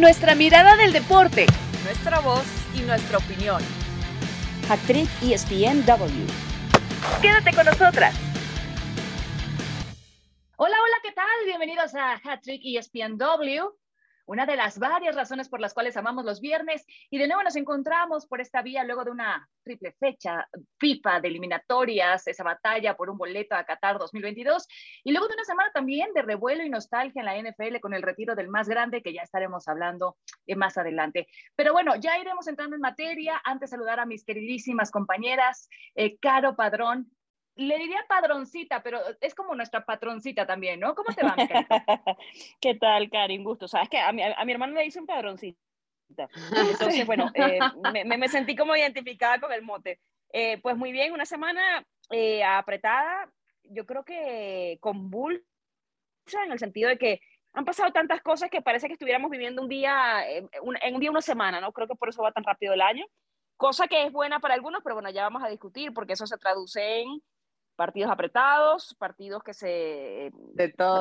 nuestra mirada del deporte, nuestra voz y nuestra opinión. Actriz ESPNW. Quédate con nosotras. Hola, hola, ¿qué tal? Bienvenidos a Hattrick ESPNW una de las varias razones por las cuales amamos los viernes y de nuevo nos encontramos por esta vía luego de una triple fecha FIFA de eliminatorias, esa batalla por un boleto a Qatar 2022 y luego de una semana también de revuelo y nostalgia en la NFL con el retiro del más grande que ya estaremos hablando eh, más adelante. Pero bueno, ya iremos entrando en materia. Antes saludar a mis queridísimas compañeras, eh, Caro Padrón, le diría padroncita, pero es como nuestra patroncita también, ¿no? ¿Cómo te va, ¿Qué tal, Karin? Gusto. Sabes que a mi, a mi hermano le dicen padroncita. Entonces, bueno, eh, me, me, sentí como identificada con el mote. Eh, pues muy bien, una semana eh, apretada, yo creo que convulsa en el sentido de que han pasado tantas cosas que parece que estuviéramos viviendo un día, en un día, una semana, ¿no? Creo que por eso va tan rápido el año, cosa que es buena para algunos, pero bueno, ya vamos a discutir porque eso se traduce en partidos apretados, partidos que se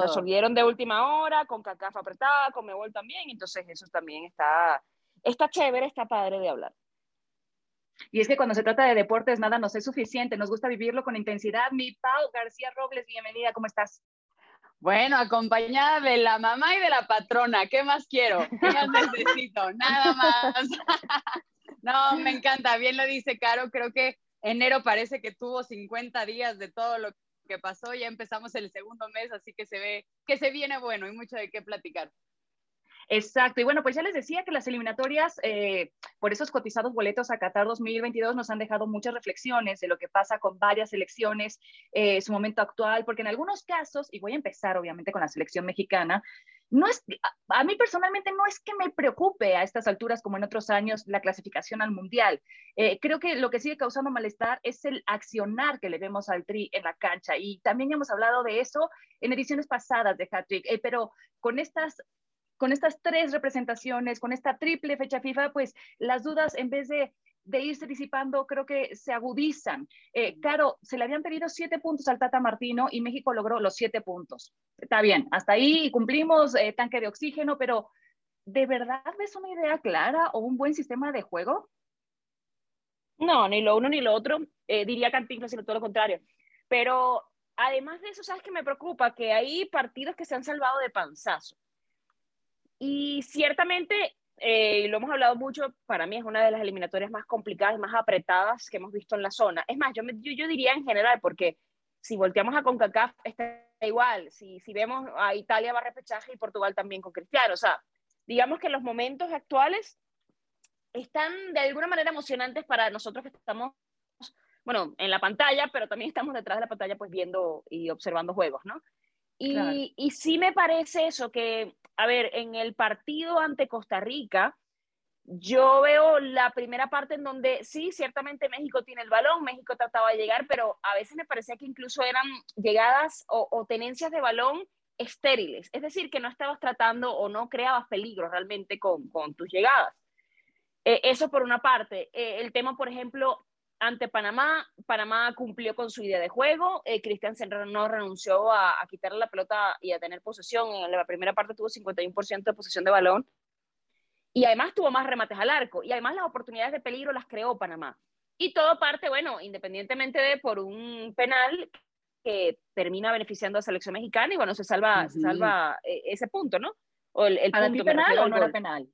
resolvieron de última hora, con CACAF apretada, con Mebol también, entonces eso también está, está chévere, está padre de hablar. Y es que cuando se trata de deportes nada nos es suficiente, nos gusta vivirlo con intensidad. Mi Pau García Robles, bienvenida, ¿cómo estás? Bueno, acompañada de la mamá y de la patrona, ¿qué más quiero? ¿Qué más necesito? Nada más. no, me encanta, bien lo dice Caro, creo que enero parece que tuvo 50 días de todo lo que pasó, ya empezamos el segundo mes, así que se ve que se viene bueno y mucho de qué platicar. Exacto, y bueno, pues ya les decía que las eliminatorias eh, por esos cotizados boletos a Qatar 2022 nos han dejado muchas reflexiones de lo que pasa con varias selecciones, eh, su momento actual, porque en algunos casos, y voy a empezar obviamente con la selección mexicana, no es, a, mí personalmente no es que me preocupe a estas alturas como en otros años la clasificación al mundial. Eh, creo que lo que sigue causando malestar es el accionar que le vemos al Tri en la cancha y también hemos hablado de eso en ediciones pasadas de Hat-Trick, eh, pero con estas con estas tres representaciones, con esta triple fecha FIFA, pues las dudas en vez de de irse disipando, creo que se agudizan. Eh, claro, se le habían pedido siete puntos al Tata Martino y México logró los siete puntos. Está bien, hasta ahí cumplimos eh, tanque de oxígeno, pero ¿de verdad ves una idea clara o un buen sistema de juego? No, ni lo uno ni lo otro. Eh, diría Cantinflas, sino todo lo contrario. Pero además de eso, ¿sabes qué me preocupa? Que hay partidos que se han salvado de panzazo. Y ciertamente eh, lo hemos hablado mucho, para mí es una de las eliminatorias más complicadas y más apretadas que hemos visto en la zona. Es más, yo, yo, diría en general, porque si volteamos a CONCACAF está igual, si, si vemos a Italia va a repechaje y Portugal también con Cristiano, o sea, digamos que los momentos actuales están de alguna manera emocionantes para nosotros que estamos, bueno, en la pantalla, pero también estamos detrás de la pantalla pues viendo y observando juegos, ¿no? Y, y sí me parece eso, que a ver, en el partido ante Costa Rica, yo veo la primera parte en donde sí, ciertamente México tiene el balón, México trataba de llegar, pero a veces me parecía que incluso eran llegadas o, tenencias de balón estériles, es decir, que no estabas tratando o no creabas peligro realmente con, tus llegadas. Eh, eso por una parte. Eh, el tema, por ejemplo, ante Panamá, Panamá cumplió con su idea de juego, eh, Cristian no renunció a, quitarle la pelota y a tener posesión, en la primera parte tuvo 51% de posesión de balón, y además tuvo más remates al arco, y además las oportunidades de peligro las creó Panamá. Y todo parte, bueno, independientemente de por un penal que termina beneficiando a la selección mexicana, y bueno, se salva, se salva eh, ese punto, ¿no? O el, el punto, penal o no era penal?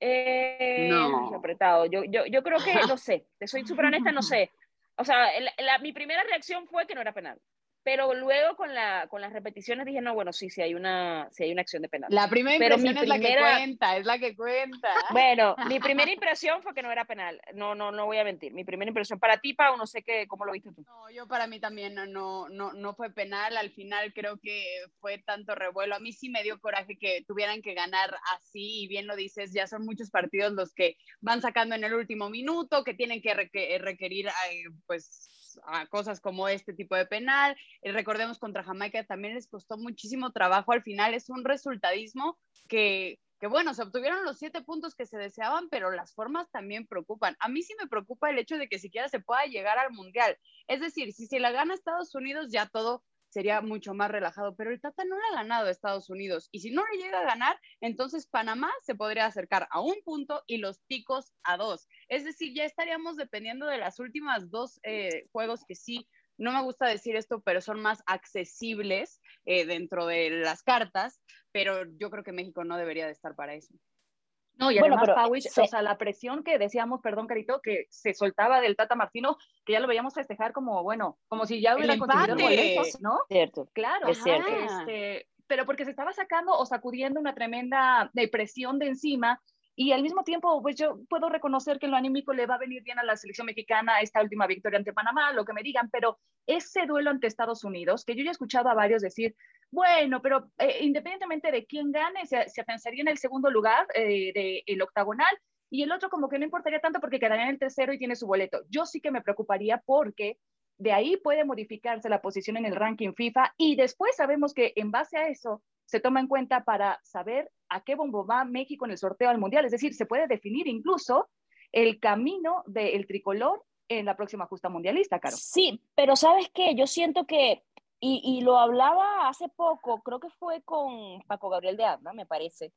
Eh, no. Apretado. Yo, yo, yo creo que, no sé, te soy súper honesta, no sé. O sea, mi primera reacción fue que no era penal. Pero luego con, la, con las repeticiones dije, no, bueno, sí, sí hay una, sí hay una acción de penal. La primera impresión es la que cuenta, es la que cuenta. Bueno, mi primera impresión fue que no era penal. No, no, no voy a mentir. Mi primera impresión para ti, Pau, no sé qué, cómo lo viste tú. No, yo para mí también no, no, no, no fue penal. Al final creo que fue tanto revuelo. A mí sí me dio coraje que tuvieran que ganar así, y bien lo dices, ya son muchos partidos los que van sacando en el último minuto, que tienen que requerir, pues a cosas como este tipo de penal. Eh, recordemos contra Jamaica también les costó muchísimo trabajo. Al final es un resultadismo que, que, bueno, se obtuvieron los siete puntos que se deseaban, pero las formas también preocupan. A mí sí me preocupa el hecho de que siquiera se pueda llegar al Mundial. Es decir, si se la gana Estados Unidos, ya todo sería mucho más relajado, pero el Tata no le ha ganado a Estados Unidos y si no le llega a ganar, entonces Panamá se podría acercar a un punto y los picos a dos. Es decir, ya estaríamos dependiendo de las últimas dos eh, juegos que sí no me gusta decir esto, pero son más accesibles eh, dentro de las cartas, pero yo creo que México no debería de estar para eso. No, y además, o sea, la presión que decíamos, perdón, Carito, que se soltaba del Tata Martino, que ya lo veíamos festejar como, bueno, como si ya hubiera conseguido boletos, ¿no? Cierto. Claro, es cierto. Este, pero porque se estaba sacando o sacudiendo una tremenda depresión de encima y al mismo tiempo, pues yo puedo reconocer que en lo anímico le va a venir bien a la selección mexicana esta última victoria ante Panamá, lo que me digan, pero ese duelo ante Estados Unidos, que yo ya he escuchado a varios decir, bueno, pero eh, independientemente de quién gane, se, afianzaría en el segundo lugar eh, del octagonal y el otro como que no importaría tanto porque quedaría en el tercero y tiene su boleto. Yo sí que me preocuparía porque de ahí puede modificarse la posición en el ranking FIFA y después sabemos que en base a eso se toma en cuenta para saber a qué bombo va México en el sorteo al Mundial. Es decir, se puede definir incluso el camino del tricolor en la próxima justa mundialista, Caro. Sí, pero ¿sabes qué? Yo siento que, y, lo hablaba hace poco, creo que fue con Paco Gabriel de Anda, me parece.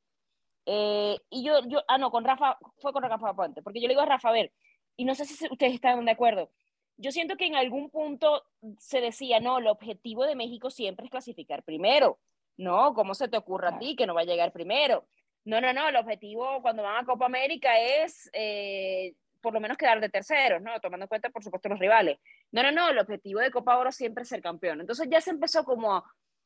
Eh, y yo, yo, ah, no, con Rafa, fue con Rafa Puente, porque yo le digo a Rafa, a ver, y no sé si ustedes están de acuerdo, yo siento que en algún punto se decía, no, el objetivo de México siempre es clasificar primero. No, ¿cómo se te ocurre a ti que no va a llegar primero? No, no, no, el objetivo cuando van a Copa América es eh, por lo menos quedar de terceros, ¿no? Tomando en cuenta, por supuesto, los rivales. No, no, no, el objetivo de Copa Oro siempre es ser campeón. Entonces ya se empezó como,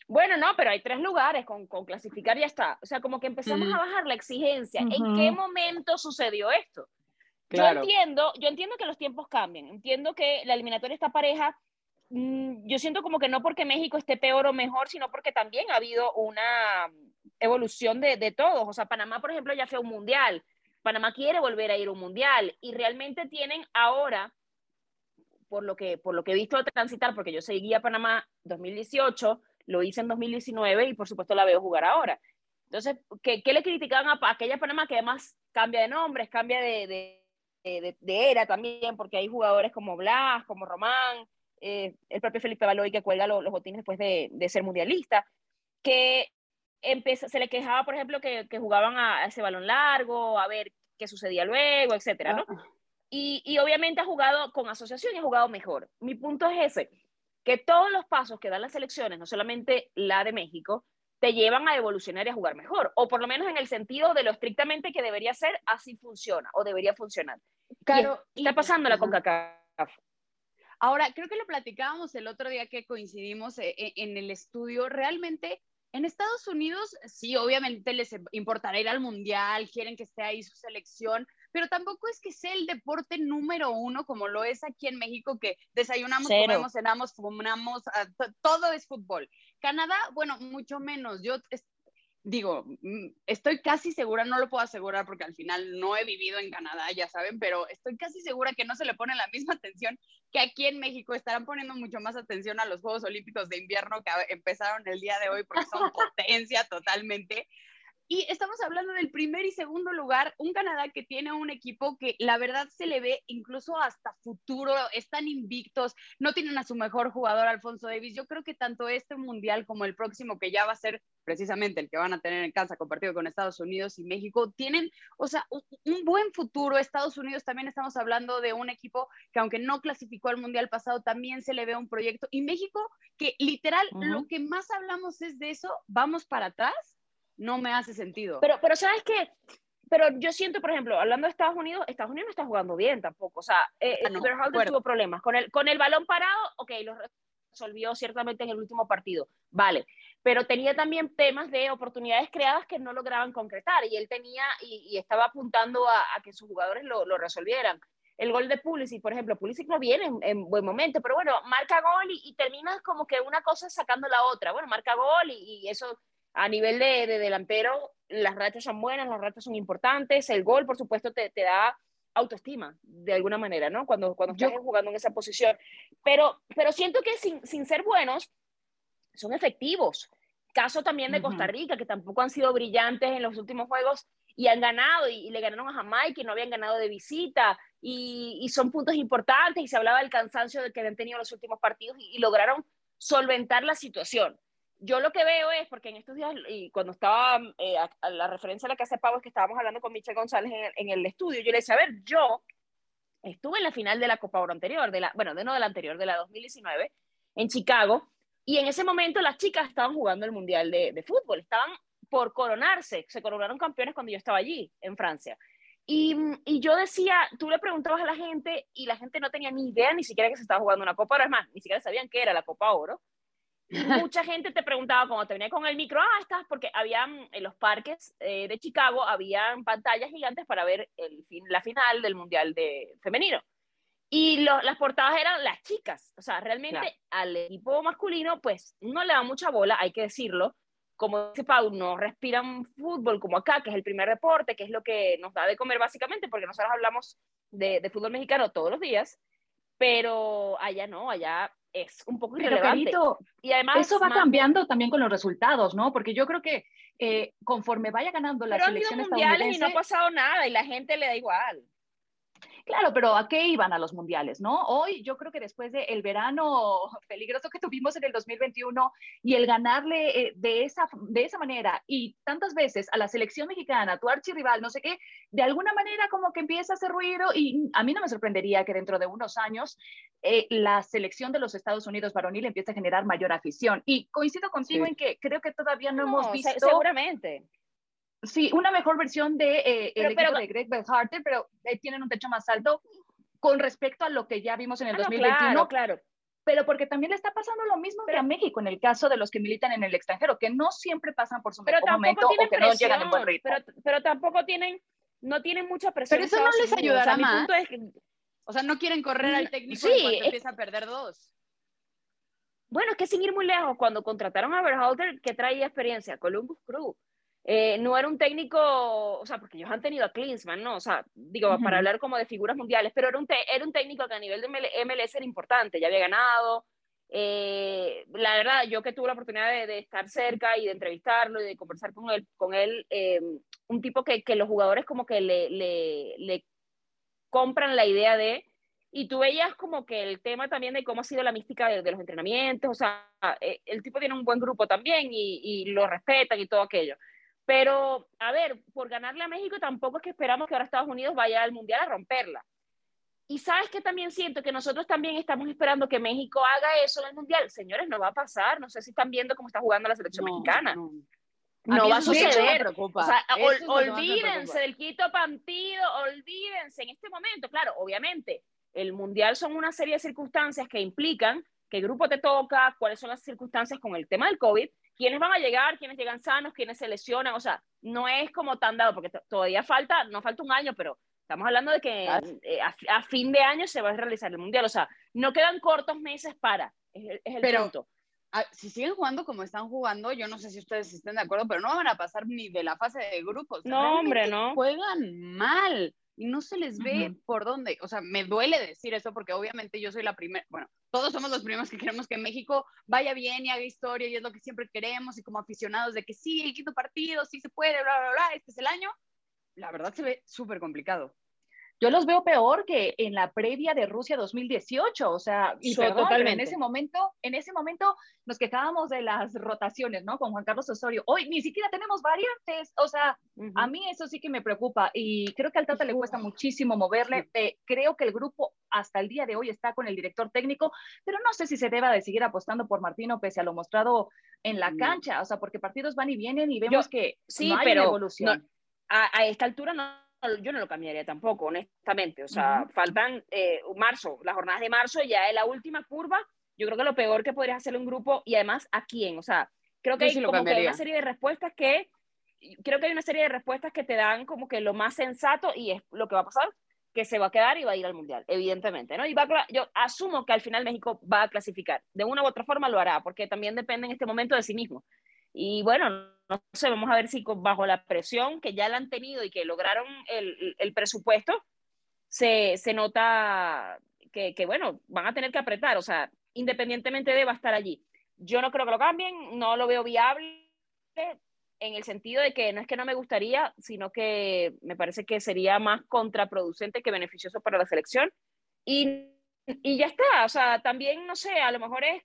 bueno, no, pero hay tres lugares, con, con clasificar ya está. O sea, como que empezamos a bajar la exigencia. ¿En qué momento sucedió esto? Yo entiendo, yo entiendo que los tiempos cambian, entiendo que la eliminatoria está pareja, mm, yo siento como que no porque México esté peor o mejor, sino porque también ha habido una evolución de, de todos. O sea, Panamá, por ejemplo, ya fue un mundial. Panamá quiere volver a ir a un mundial y realmente tienen ahora, por lo que, por lo que he visto transitar, porque yo seguía Panamá 2018, lo hice en 2019 y por supuesto la veo jugar ahora. Entonces, ¿qué, qué le criticaban a, aquella Panamá que además cambia de nombres, cambia de de, era también, porque hay jugadores como Blas, como Román, eh, el propio Felipe Baloy que cuelga los, botines después de, ser mundialista, que se le quejaba, por ejemplo, que, jugaban a, ese balón largo, a ver qué sucedía luego, etcétera, ¿no? Y, y, obviamente ha jugado con asociación y ha jugado mejor. Mi punto es ese, que todos los pasos que dan las selecciones, no solamente la de México, te llevan a evolucionar y a jugar mejor, o por lo menos en el sentido de lo estrictamente que debería ser, así funciona o debería funcionar. Claro, y está pasando la CONCACAF. Ahora, creo que lo platicábamos el otro día que coincidimos eh, eh, en el estudio, realmente en Estados Unidos, sí, obviamente les importará ir al mundial, quieren que esté ahí su selección, pero tampoco es que sea el deporte número uno como lo es aquí en México, que desayunamos, comemos, cenamos, fumamos, ah, todo es fútbol. Canadá, bueno, mucho menos. Yo digo, mm, estoy casi segura, no lo puedo asegurar porque al final no he vivido en Canadá, ya saben, pero estoy casi segura que no se le pone la misma atención que aquí en México. Estarán poniendo mucho más atención a los Juegos Olímpicos de invierno que empezaron el día de hoy porque son potencia totalmente. Y estamos hablando del primer y segundo lugar, un Canadá que tiene un equipo que la verdad se le ve incluso hasta futuro, están invictos, no tienen a su mejor jugador, Alfonso Davis. Yo creo que tanto este mundial como el próximo, que ya va a ser precisamente el que van a tener en casa compartido con Estados Unidos y México, tienen, o sea, un buen futuro. Estados Unidos también estamos hablando de un equipo que aunque no clasificó al mundial pasado, también se le ve un proyecto. Y México, que literal, lo que más hablamos es de eso, vamos para atrás no me hace sentido. Pero, pero ¿sabes qué? Pero yo siento, por ejemplo, hablando de Estados Unidos, Estados Unidos no está jugando bien tampoco. O sea, eh, ah, tuvo problemas. Con el, con el balón parado, ok, lo resolvió ciertamente en el último partido. Vale. Pero tenía también temas de oportunidades creadas que no lograban concretar. Y él tenía y, estaba apuntando a, que sus jugadores lo, lo, resolvieran. El gol de Pulisic, por ejemplo, Pulisic no viene en, buen momento, pero bueno, marca gol y, y terminas como que una cosa sacando la otra. Bueno, marca gol y, y eso a nivel de, delantero, las rachas son buenas, las rachas son importantes, el gol, por supuesto, te, te da autoestima, de alguna manera, ¿no? Cuando, cuando estás jugando en esa posición. Pero, pero siento que sin, sin ser buenos, son efectivos. Caso también de Costa Rica, que tampoco han sido brillantes en los últimos juegos y han ganado, y, le ganaron a Jamaica y no habían ganado de visita, y, y, son puntos importantes, y se hablaba del cansancio del que habían tenido los últimos partidos, y, y lograron solventar la situación. Yo lo que veo es, porque en estos días, y cuando estaba, eh, a, la referencia a la que hace Pavo, es que estábamos hablando con Michelle González en el, estudio, yo le decía, a ver, yo estuve en la final de la Copa Oro anterior, de la, bueno, de no de la anterior, de la 2019, en Chicago, y en ese momento las chicas estaban jugando el Mundial de, Fútbol, estaban por coronarse, se coronaron campeones cuando yo estaba allí, en Francia. Y, y, yo decía, tú le preguntabas a la gente y la gente no tenía ni idea ni siquiera que se estaba jugando una Copa Oro, es más, ni siquiera sabían qué era la Copa Oro. Mucha gente te preguntaba cuando te venía con el micro, ah, estás, porque habían en los parques eh, de Chicago, habían pantallas gigantes para ver el fin, la final del Mundial de femenino. Y las portadas eran las chicas, o sea, realmente al equipo masculino, pues no le da mucha bola, hay que decirlo, como dice Pau, no respiran fútbol como acá, que es el primer deporte, que es lo que nos da de comer básicamente, porque nosotros hablamos de, de fútbol mexicano todos los días, pero allá no, allá es un poco irrelevante. y además eso va cambiando también con los resultados, ¿no? Porque yo creo que eh, conforme vaya ganando la selección mundiales y no ha pasado nada y la gente le da igual. Claro, pero ¿a qué iban a los mundiales, no? Hoy yo creo que después del el verano peligroso que tuvimos en el 2021 y el ganarle eh, de, esa, de esa manera y tantas veces a la selección mexicana, tu archirrival, no sé qué, de alguna manera como que empieza a hacer ruido y a mí no me sorprendería que dentro de unos años eh, la selección de los Estados Unidos varonil empiece a generar mayor afición. Y coincido contigo en que creo que todavía no, hemos visto... Seguramente Sí, una mejor versión de eh, el de Greg Belharter, pero eh, tienen un techo más alto con respecto a lo que ya vimos en el 2021. Ah, claro, claro. Pero porque también le está pasando lo mismo que a México en el caso de los que militan en el extranjero, que no siempre pasan por su mejor momento o que no llegan en buen ritmo. Pero, pero, tampoco tienen, no tienen mucha presión. Pero eso no les ayudará más. O sea, no quieren correr al técnico sí, cuando empieza a perder dos. Bueno, es que sin ir muy lejos, cuando contrataron a Berhalter, que traía experiencia, Columbus Crew, eh, no era un técnico, o sea, porque ellos han tenido a Klinsmann, ¿no? O sea, digo, para hablar como de figuras mundiales, pero era un, era un técnico que a nivel de MLS era importante, ya había ganado. Eh, la verdad, yo que tuve la oportunidad de, estar cerca y de entrevistarlo y de conversar con él, con él eh, un tipo que, que, los jugadores como que le, le, le compran la idea de, y tú veías como que el tema también de cómo ha sido la mística de, los entrenamientos, o sea, el tipo tiene un buen grupo también y, y, lo respetan y todo aquello. Pero, a ver, por ganarle a México tampoco es que esperamos que ahora Estados Unidos vaya al Mundial a romperla. Y sabes que también siento que nosotros también estamos esperando que México haga eso en el Mundial. Señores, no va a pasar. No sé si están viendo cómo está jugando la selección mexicana. No, va a suceder. O sea, olvídense del quito partido, olvídense en este momento. Claro, obviamente, el Mundial son una serie de circunstancias que implican qué grupo te toca, cuáles son las circunstancias con el tema del COVID, quiénes van a llegar, quiénes llegan sanos, quiénes se lesionan, o sea, no es como tan dado, porque todavía falta, no falta un año, pero estamos hablando de que eh, a, fin de año se va a realizar el Mundial, o sea, no quedan cortos meses para, es, el pero, punto. si siguen jugando como están jugando, yo no sé si ustedes estén de acuerdo, pero no van a pasar ni de la fase de grupos. No, hombre, no. Juegan mal y no se les ve por dónde. O sea, me duele decir eso porque obviamente yo soy la primera, bueno, todos somos los primeros que queremos que México vaya bien y haga historia y es lo que siempre queremos y como aficionados de que sí, el quinto partido, sí se puede, bla, bla, bla, este es el año. La verdad se ve súper complicado yo los veo peor que en la previa de Rusia 2018, o sea, y totalmente. en ese momento, en ese momento nos quejábamos de las rotaciones, ¿no? Con Juan Carlos Osorio. Hoy ni siquiera tenemos variantes, o sea, a mí eso sí que me preocupa y creo que al Tata le cuesta muchísimo moverle. Eh, creo que el grupo hasta el día de hoy está con el director técnico, pero no sé si se deba de seguir apostando por Martino pese a lo mostrado en la mm. cancha, o sea, porque partidos van y vienen y vemos que sí, no hay pero evolución. a esta altura no yo no lo cambiaría tampoco, honestamente. O sea, faltan eh, marzo, las jornadas de marzo, ya es la última curva. Yo creo que lo peor que podrías hacer un grupo y además a quién. O sea, creo que hay como que una serie de respuestas que creo que hay una serie de respuestas que te dan como que lo más sensato y es lo que va a pasar, que se va a quedar y va a ir al mundial, evidentemente, ¿no? Y va yo asumo que al final México va a clasificar, de una u otra forma lo hará, porque también depende en este momento de sí mismo. Y bueno, no sé, vamos a ver si bajo la presión que ya la han tenido y que lograron el, el presupuesto, se, se nota que, que, bueno, van a tener que apretar, o sea, independientemente de va a estar allí. Yo no creo que lo cambien, no lo veo viable en el sentido de que no es que no me gustaría, sino que me parece que sería más contraproducente que beneficioso para la selección. Y, y ya está, o sea, también, no sé, a lo mejor es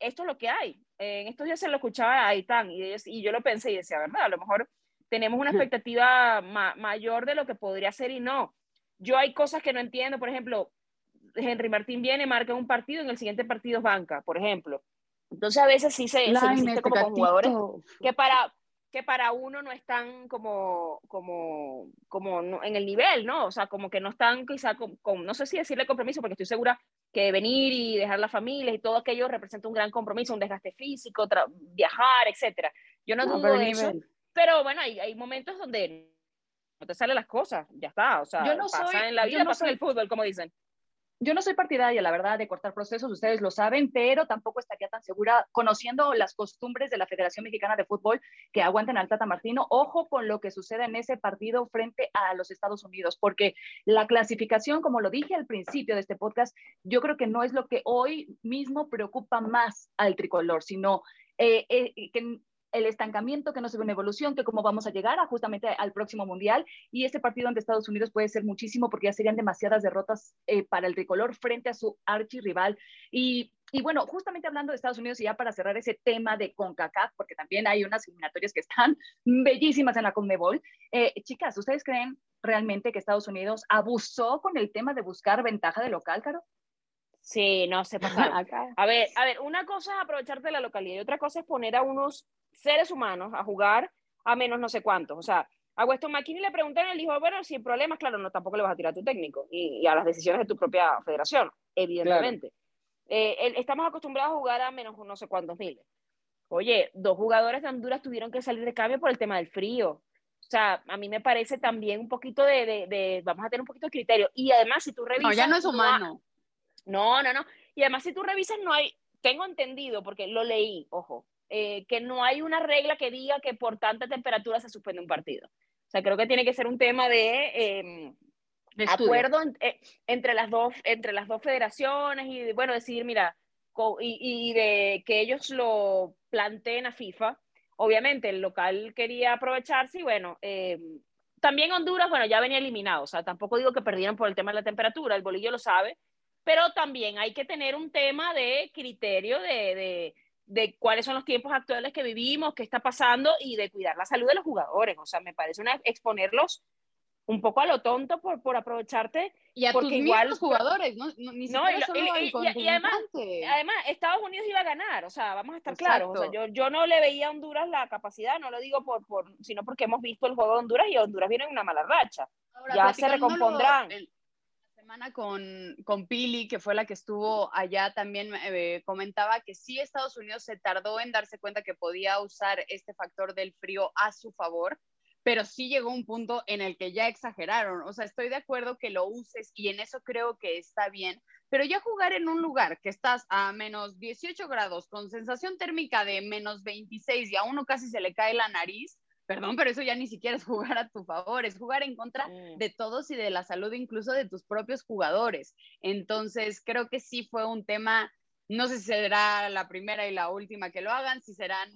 esto es lo que hay. En estos días se lo escuchaba a Aitán y, y yo lo pensé y decía, ¿verdad? A lo mejor tenemos una expectativa mayor de lo que podría ser y no. Yo hay cosas que no entiendo, por ejemplo, Henry Martín viene, marca un partido, en el siguiente partido es banca, por ejemplo. Entonces a veces sí se, se insiste como con jugadores que para, que para uno no están como, como, como en el nivel, ¿no? O sea, como que no están quizá con, no sé si decirle compromiso, porque estoy segura que venir y dejar la familia y todo aquello representa un gran compromiso, un desgaste físico, viajar, etcétera. Yo no, dudo de eso, pero bueno, hay, hay momentos donde no te salen las cosas, ya está, o sea, pasa en la vida, pasa en el fútbol, como dicen yo no soy partidaria, la verdad, de cortar procesos, ustedes lo saben, pero tampoco estaría tan segura conociendo las costumbres de la Federación Mexicana de Fútbol que aguanten al Tata Martino. Ojo con lo que sucede en ese partido frente a los Estados Unidos, porque la clasificación, como lo dije al principio de este podcast, yo creo que no es lo que hoy mismo preocupa más al tricolor, sino eh, eh, que el estancamiento, que no se ve una evolución, que cómo vamos a llegar a justamente al próximo mundial. Y este partido ante Estados Unidos puede ser muchísimo porque ya serían demasiadas derrotas eh, para el tricolor frente a su archirrival. Y, y bueno, justamente hablando de Estados Unidos y ya para cerrar ese tema de CONCACAF, porque también hay unas eliminatorias que están bellísimas en la CONMEBOL. Eh, chicas, ¿ustedes creen realmente que Estados Unidos abusó con el tema de buscar ventaja de local, Caro? Sí, no se pasa. A ver, a ver, una cosa es aprovecharte de la localidad y otra cosa es poner a unos seres humanos a jugar a menos no sé cuántos. O sea, a Weston McKinney le preguntaron, él dijo, bueno, sin problemas, claro, no, tampoco le vas a tirar a tu técnico y, a las decisiones de tu propia federación, evidentemente. Eh, estamos acostumbrados a jugar a menos no sé cuántos miles. Oye, dos jugadores de Honduras tuvieron que salir de cambio por el tema del frío. O sea, a mí me parece también un poquito de, de, vamos a tener un poquito de criterio. Y además, si tú revisas... No, ya no es humano. No, no, no. Y además, si tú revisas, no hay, tengo entendido, porque lo leí, ojo, eh, que no hay una regla que diga que por tanta temperatura se suspende un partido. O sea, creo que tiene que ser un tema de, em, acuerdo eh, entre, las dos, entre las dos federaciones y, bueno, decir, mira, y, de que ellos lo planteen a FIFA. Obviamente, el local quería aprovecharse y, bueno, em, también Honduras, bueno, ya venía eliminado. O sea, tampoco digo que perdieran por el tema de la temperatura, el bolillo lo sabe, pero también hay que tener un tema de criterio de, de, cuáles son los tiempos actuales que vivimos, qué está pasando y de cuidar la salud de los jugadores. O sea, me parece una, exponerlos un poco a lo tonto por, por aprovecharte. Y a porque tus igual, jugadores, ¿no? Ni no, y, y, además, además, Estados Unidos iba a ganar, o sea, vamos a estar claros. O sea, yo, yo no le veía a Honduras la capacidad, no lo digo por, por, sino porque hemos visto el juego de Honduras y Honduras viene en una mala racha. ya se recompondrán semana con, con Pili, que fue la que estuvo allá, también eh, comentaba que sí Estados Unidos se tardó en darse cuenta que podía usar este factor del frío a su favor, pero sí llegó un punto en el que ya exageraron. O sea, estoy de acuerdo que lo uses y en eso creo que está bien, pero ya jugar en un lugar que estás a menos 18 grados con sensación térmica de menos 26 y a uno casi se le cae la nariz, Perdón, pero eso ya ni siquiera es jugar a tu favor, es jugar en contra mm. de todos y de la salud incluso de tus propios jugadores. Entonces, creo que sí fue un tema, no sé si será la primera y la última que lo hagan, si serán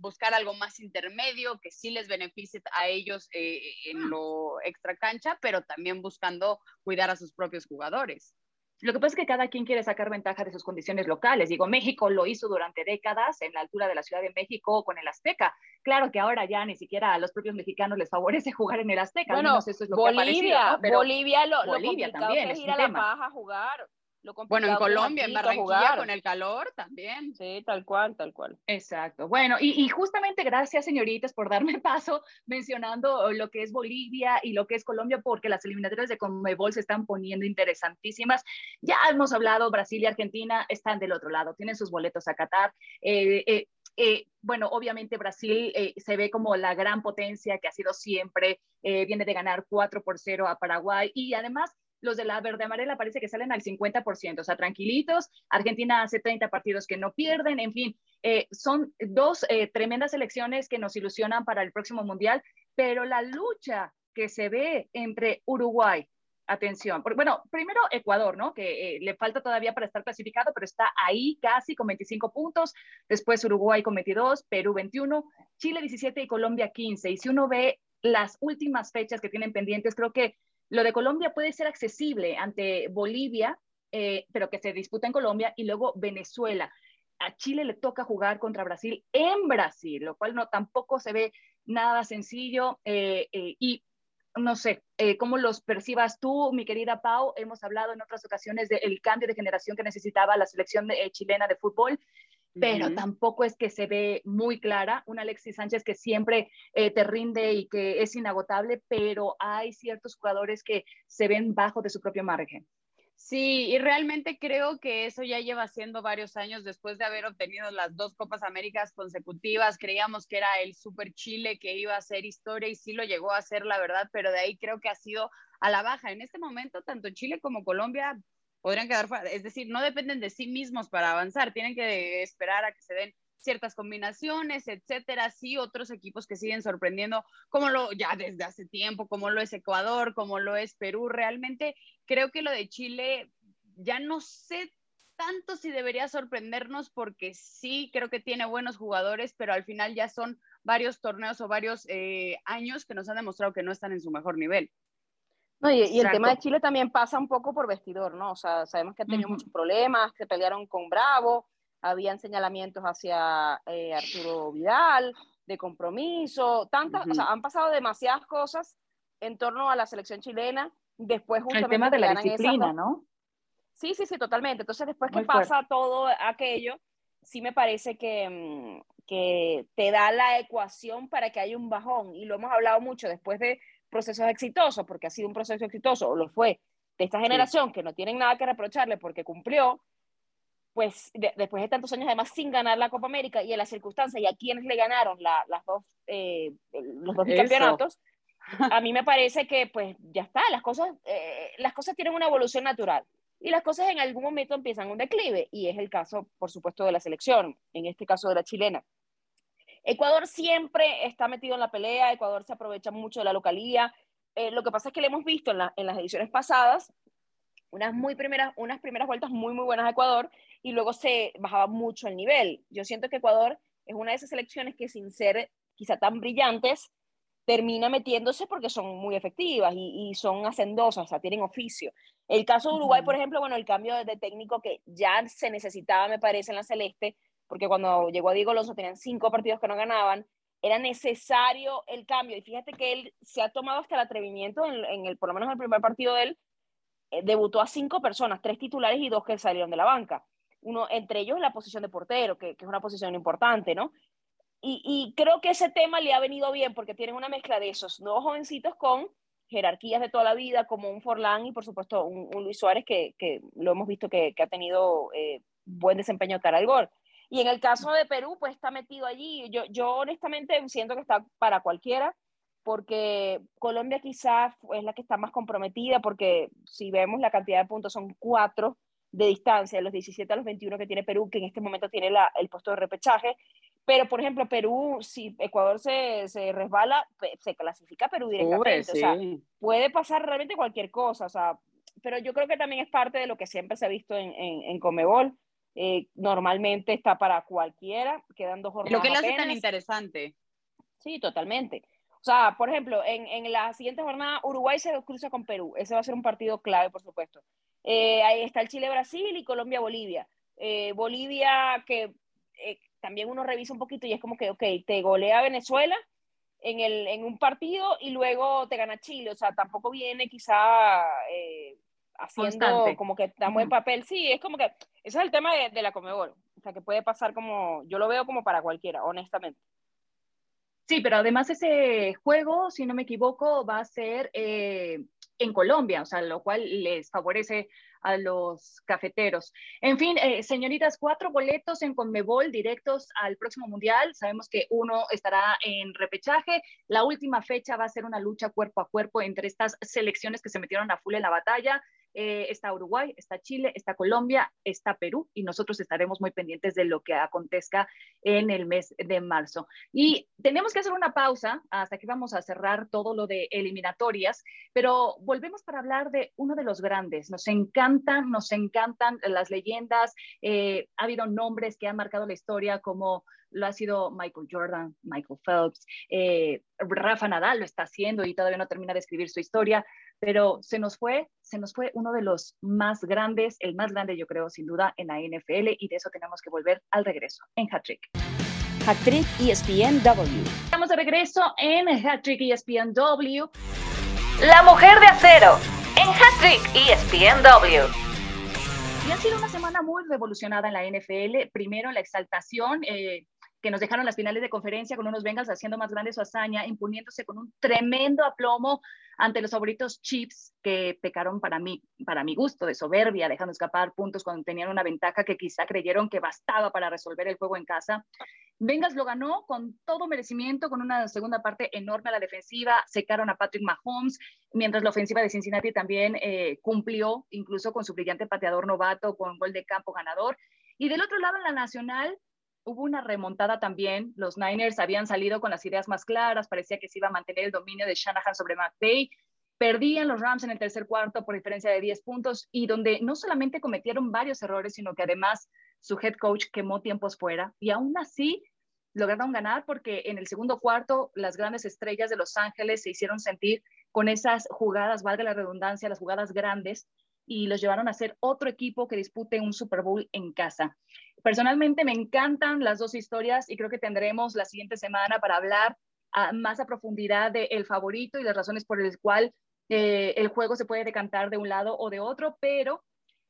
buscar algo más intermedio que sí les beneficie a ellos eh, en lo extra cancha, pero también buscando cuidar a sus propios jugadores. Lo que pasa es que cada quien quiere sacar ventaja de sus condiciones locales. Digo, México lo hizo durante décadas en la altura de la Ciudad de México con el Azteca. Claro que ahora ya ni siquiera a los propios mexicanos les favorece jugar en el Azteca. Bueno, eso es lo Bolivia, que Bolivia lo, Bolivia también es, ir a La Paja a jugar bueno, en Colombia, en Barranquilla, con el calor también. Sí, tal cual, tal cual. Exacto. Bueno, y, justamente gracias, señoritas, por darme paso mencionando lo que es Bolivia y lo que es Colombia, porque las eliminatorias de Conmebol se están poniendo interesantísimas. Ya hemos hablado, Brasil y Argentina están del otro lado, tienen sus boletos a Qatar. Eh, eh, eh, bueno, obviamente Brasil se ve como la gran potencia que ha sido siempre, viene de ganar 4 por 0 a Paraguay y además los de la verde amarela parece que salen al 50%, o sea, tranquilitos. Argentina hace 30 partidos que no pierden, en fin, eh, son dos eh, tremendas elecciones que nos ilusionan para el próximo mundial, pero la lucha que se ve entre Uruguay, atención, porque, bueno, primero Ecuador, ¿no? Que eh, le falta todavía para estar clasificado, pero está ahí casi con 25 puntos, después Uruguay con 22, Perú 21, Chile 17 y Colombia 15. Y si uno ve las últimas fechas que tienen pendientes, creo que lo de Colombia puede ser accesible ante Bolivia, eh, pero que se disputa en Colombia, y luego Venezuela. a Chile le toca jugar contra Brasil en Brasil, lo cual no tampoco se ve nada sencillo eh, eh, y no sé, cómo los percibas tú, mi querida Pau. Hemos hablado en otras ocasiones del cambio de generación que necesitaba la selección chilena de fútbol, pero tampoco es que se ve muy clara. Un Alexis Sánchez que siempre te rinde y que es inagotable, pero hay ciertos jugadores que se ven bajo de su propio margen. Sí, y realmente creo que eso ya lleva siendo varios años después de haber obtenido las dos Copas Américas consecutivas. Creíamos que era el Super Chile que iba a ser historia y sí lo llegó a ser, la verdad, pero de ahí creo que ha sido a la baja. En este momento, tanto Chile como Colombia podrían quedar. Es decir, no dependen de sí mismos para avanzar, tienen que esperar a que se den ciertas combinaciones, etcétera. Sí, otros equipos que siguen sorprendiendo, como lo ya desde hace tiempo, como lo es Ecuador, como lo es Perú. Realmente creo que lo de Chile ya no sé tanto si debería sorprendernos porque sí creo que tiene buenos jugadores, pero al final ya son varios torneos o varios eh, años que nos han demostrado que no están en su mejor nivel. No, y, el tema de Chile también pasa un poco por vestidor, ¿no? O sea, sabemos que han tenido muchos problemas, que pelearon con Bravo, habían señalamientos hacia eh, Arturo Vidal, de compromiso, tantas, o sea, han pasado demasiadas cosas en torno a la selección chilena, después justamente... El tema de la disciplina, ¿no? Sí, sí, sí, totalmente. Entonces, después que pasa todo aquello, sí me parece que, mm, que te da la ecuación para que haya un bajón, y lo hemos hablado mucho después de procesos exitosos, porque ha sido un proceso exitoso, o lo fue, de esta generación que no tienen nada que reprocharle porque cumplió, pues después de tantos años además sin ganar la Copa América y en las circunstancias y a quienes le ganaron las dos, eh, los dos campeonatos, a mí me parece que pues ya está, las cosas, eh, las cosas tienen una evolución natural y las cosas en algún momento empiezan un declive y es el caso, por supuesto, de la selección, en este caso de la chilena. Ecuador siempre está metido en la pelea, Ecuador se aprovecha mucho de la localía. Eh, lo que pasa es que le hemos visto en, en las ediciones pasadas unas, muy primeras, unas primeras vueltas muy, muy buenas a Ecuador y luego se bajaba mucho el nivel. Yo siento que Ecuador es una de esas selecciones que sin ser quizá tan brillantes, termina metiéndose porque son muy efectivas y, son hacendosas, o sea, tienen oficio. El caso de Uruguay, por ejemplo, bueno, el cambio de técnico que ya se necesitaba, me parece, en la Celeste, porque cuando llegó a Diego Alonso tenían cinco partidos que no ganaban, era necesario el cambio. Y fíjate que él se ha tomado hasta el atrevimiento, en, en el, por lo menos en el primer partido de él, eh, debutó a cinco personas, tres titulares y dos que salieron de la banca. Uno, entre ellos la posición de portero, que, es una posición importante, ¿no? Y, creo que ese tema le ha venido bien porque tienen una mezcla de esos nuevos jovencitos con jerarquías de toda la vida, como un Forlán y por supuesto un, Luis Suárez que, lo hemos visto que, ha tenido eh, buen desempeño cara al gol. Y en el caso de Perú, pues está metido allí. Yo, yo honestamente siento que está para cualquiera porque Colombia quizás es la que está más comprometida, porque si vemos la cantidad de puntos son cuatro de distancia, de los 17 a los 21 que tiene Perú, que en este momento tiene el puesto de repechaje. Pero, por ejemplo, Perú, si Ecuador se, se resbala, se clasifica Perú directamente. O sea, puede pasar realmente cualquier cosa. O sea, pero yo creo que también es parte de lo que siempre se ha visto en, en, Comebol. Eh, normalmente está para cualquiera, quedan dos jornadas. Lo que le hace tan interesante. Sí, totalmente. O sea, por ejemplo, en, en, la siguiente jornada Uruguay se cruza con Perú. Ese va a ser un partido clave, por supuesto. Eh, ahí está el Chile-Brasil y Colombia-Bolivia. Eh, Bolivia, que también uno revisa un poquito y es como que, ok, te golea Venezuela en, el, en un partido y luego te gana Chile. O sea, tampoco viene quizá haciendo como que estamos en papel. Sí, es como que ese es el tema de, de la Comebol. O sea, que puede pasar como, yo lo veo como para cualquiera, honestamente. Sí, pero además ese juego, si no me equivoco, va a ser eh, en Colombia, o sea, lo cual les favorece a los cafeteros. En fin, eh, señoritas, cuatro boletos en Conmebol directos al próximo Mundial. Sabemos que uno estará en repechaje. La última fecha va a ser una lucha cuerpo a cuerpo entre estas selecciones que se metieron a full en la batalla. Eh, está Uruguay, está Chile, está Colombia, está Perú y nosotros estaremos muy pendientes de lo que acontezca en el mes de marzo. Y tenemos que hacer una pausa hasta que vamos a cerrar todo lo de eliminatorias, pero volvemos para hablar de uno de los grandes. Nos encantan, nos encantan las leyendas. Eh, ha habido nombres que han marcado la historia como lo ha sido Michael Jordan, Michael Phelps, eh, Rafa Nadal lo está haciendo y todavía no termina de escribir su historia, pero se nos fue, se nos fue uno de los más grandes, el más grande yo creo sin duda en la NFL y de eso tenemos que volver al regreso en Hat-Trick. Hat-Trick ESPNW. Estamos de regreso en Hat-Trick ESPNW. La mujer de acero en Hat-Trick ESPNW. Y ha sido una semana muy revolucionada en la NFL. Primero, la exaltación eh, que nos dejaron las finales de conferencia con unos Bengals haciendo más grande su hazaña, imponiéndose con un tremendo aplomo ante los favoritos Chiefs que pecaron para mí, para mi gusto de soberbia, dejando escapar puntos cuando tenían una ventaja que quizá creyeron que bastaba para resolver el juego en casa. Bengals lo ganó con todo merecimiento, con una segunda parte enorme a la defensiva, secaron a Patrick Mahomes, mientras la ofensiva de Cincinnati también eh, cumplió, incluso con su brillante pateador novato, con gol de campo ganador. Y del otro lado, en la nacional, hubo una remontada también. Los Niners habían salido con las ideas más claras, parecía que se iba a mantener el dominio de Shanahan sobre McVay. Perdían los Rams en el tercer cuarto por diferencia de 10 puntos y donde no solamente cometieron varios errores, sino que además su head coach quemó tiempos fuera y aún así lograron ganar porque en el segundo cuarto las grandes estrellas de Los Ángeles se hicieron sentir con esas jugadas, valga la redundancia, las jugadas grandes y los llevaron a ser otro equipo que dispute un Super Bowl en casa. Personalmente me encantan las dos historias y creo que tendremos la siguiente semana para hablar más a profundidad del el favorito y las razones por las cuales eh, el juego se puede decantar de un lado o de otro, pero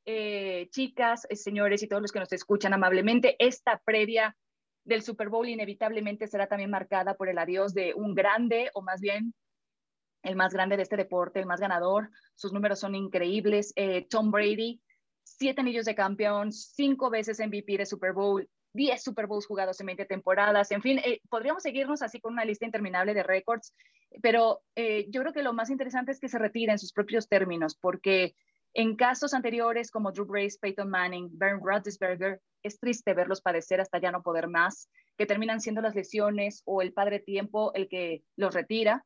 eh, chicas, eh, señores y todos los que nos escuchan amablemente, esta previa del Super Bowl inevitablemente será también marcada por el adiós de un grande o más bien el más grande de este deporte, el más ganador. Sus números son increíbles. Eh, Tom Brady, siete anillos de campeón, cinco veces MVP de Super Bowl, diez Super Bowls jugados en 20 temporadas. En fin, eh, podríamos seguirnos así con una lista interminable de récords, pero eh, yo creo que lo más interesante es que se retire en sus propios términos, porque en casos anteriores como Drew Brees, Peyton Manning, Bernd Roethlisberger, es triste verlos padecer hasta ya no poder más, que terminan siendo las lesiones o el padre tiempo el que los retira.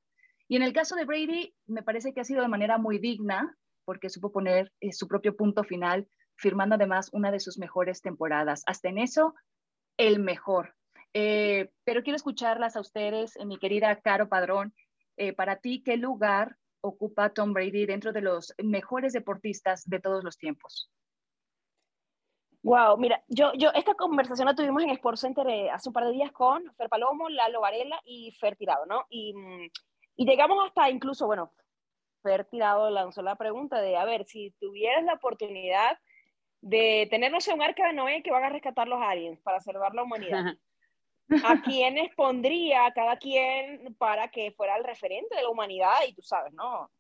Y en el caso de Brady, me parece que ha sido de manera muy digna, porque supo poner eh, su propio punto final, firmando además una de sus mejores temporadas. Hasta en eso, el mejor. Eh, pero quiero escucharlas a ustedes, eh, mi querida Caro Padrón. para ti, ¿qué lugar ocupa Tom Brady dentro de los mejores deportistas de todos los tiempos? Wow, mira, yo, yo, esta conversación la tuvimos en Sports Center hace un par de días con Fer Palomo, Lalo Varela y Fer Tirado, ¿no? Y mm, y llegamos hasta incluso, bueno, Fer Tirado lanzó la pregunta de, a ver, si tuvieras la oportunidad de tener, no sé, un arca de Noé que van a rescatar los aliens para salvar la humanidad, ¿a quiénes pondría cada quien para que fuera el referente de la humanidad? Y tú sabes, ¿no?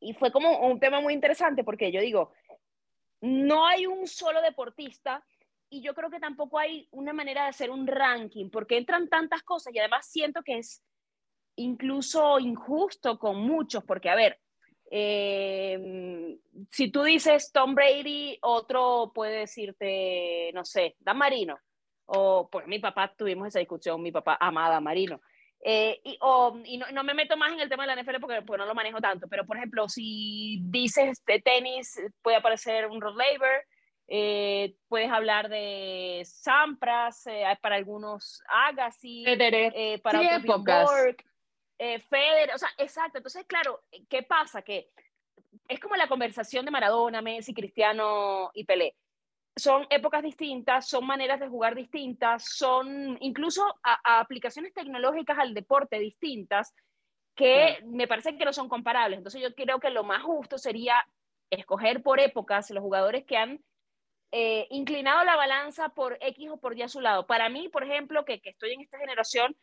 Y fue como un tema muy interesante porque yo digo, no hay un solo deportista y yo creo que tampoco hay una manera de hacer un ranking porque entran tantas cosas y además siento que es incluso injusto con muchos, porque a ver, eh, si tú dices Tom Brady, otro puede decirte, no sé, Dan Marino, o pues mi papá tuvimos esa discusión, mi papá amaba Marino. Eh, y, y no, me meto más en el tema de la NFL porque, no lo manejo tanto, pero por ejemplo, si dices de tenis, puede aparecer un Rod Laver, eh, puedes hablar de Sampras, para algunos Agassi, para sí, otros eh, Federer, o sea, exacto. Entonces, claro, ¿qué pasa? Que es como la conversación de Maradona, Messi, Cristiano y Pelé. Son épocas distintas, son maneras de jugar distintas, son incluso aplicaciones tecnológicas al deporte distintas que me parece que no son comparables. Entonces yo creo que lo más justo sería escoger por épocas los jugadores que han eh, inclinado la balanza por X o por Y a su lado. Para mí, por ejemplo, que, que estoy en esta generación,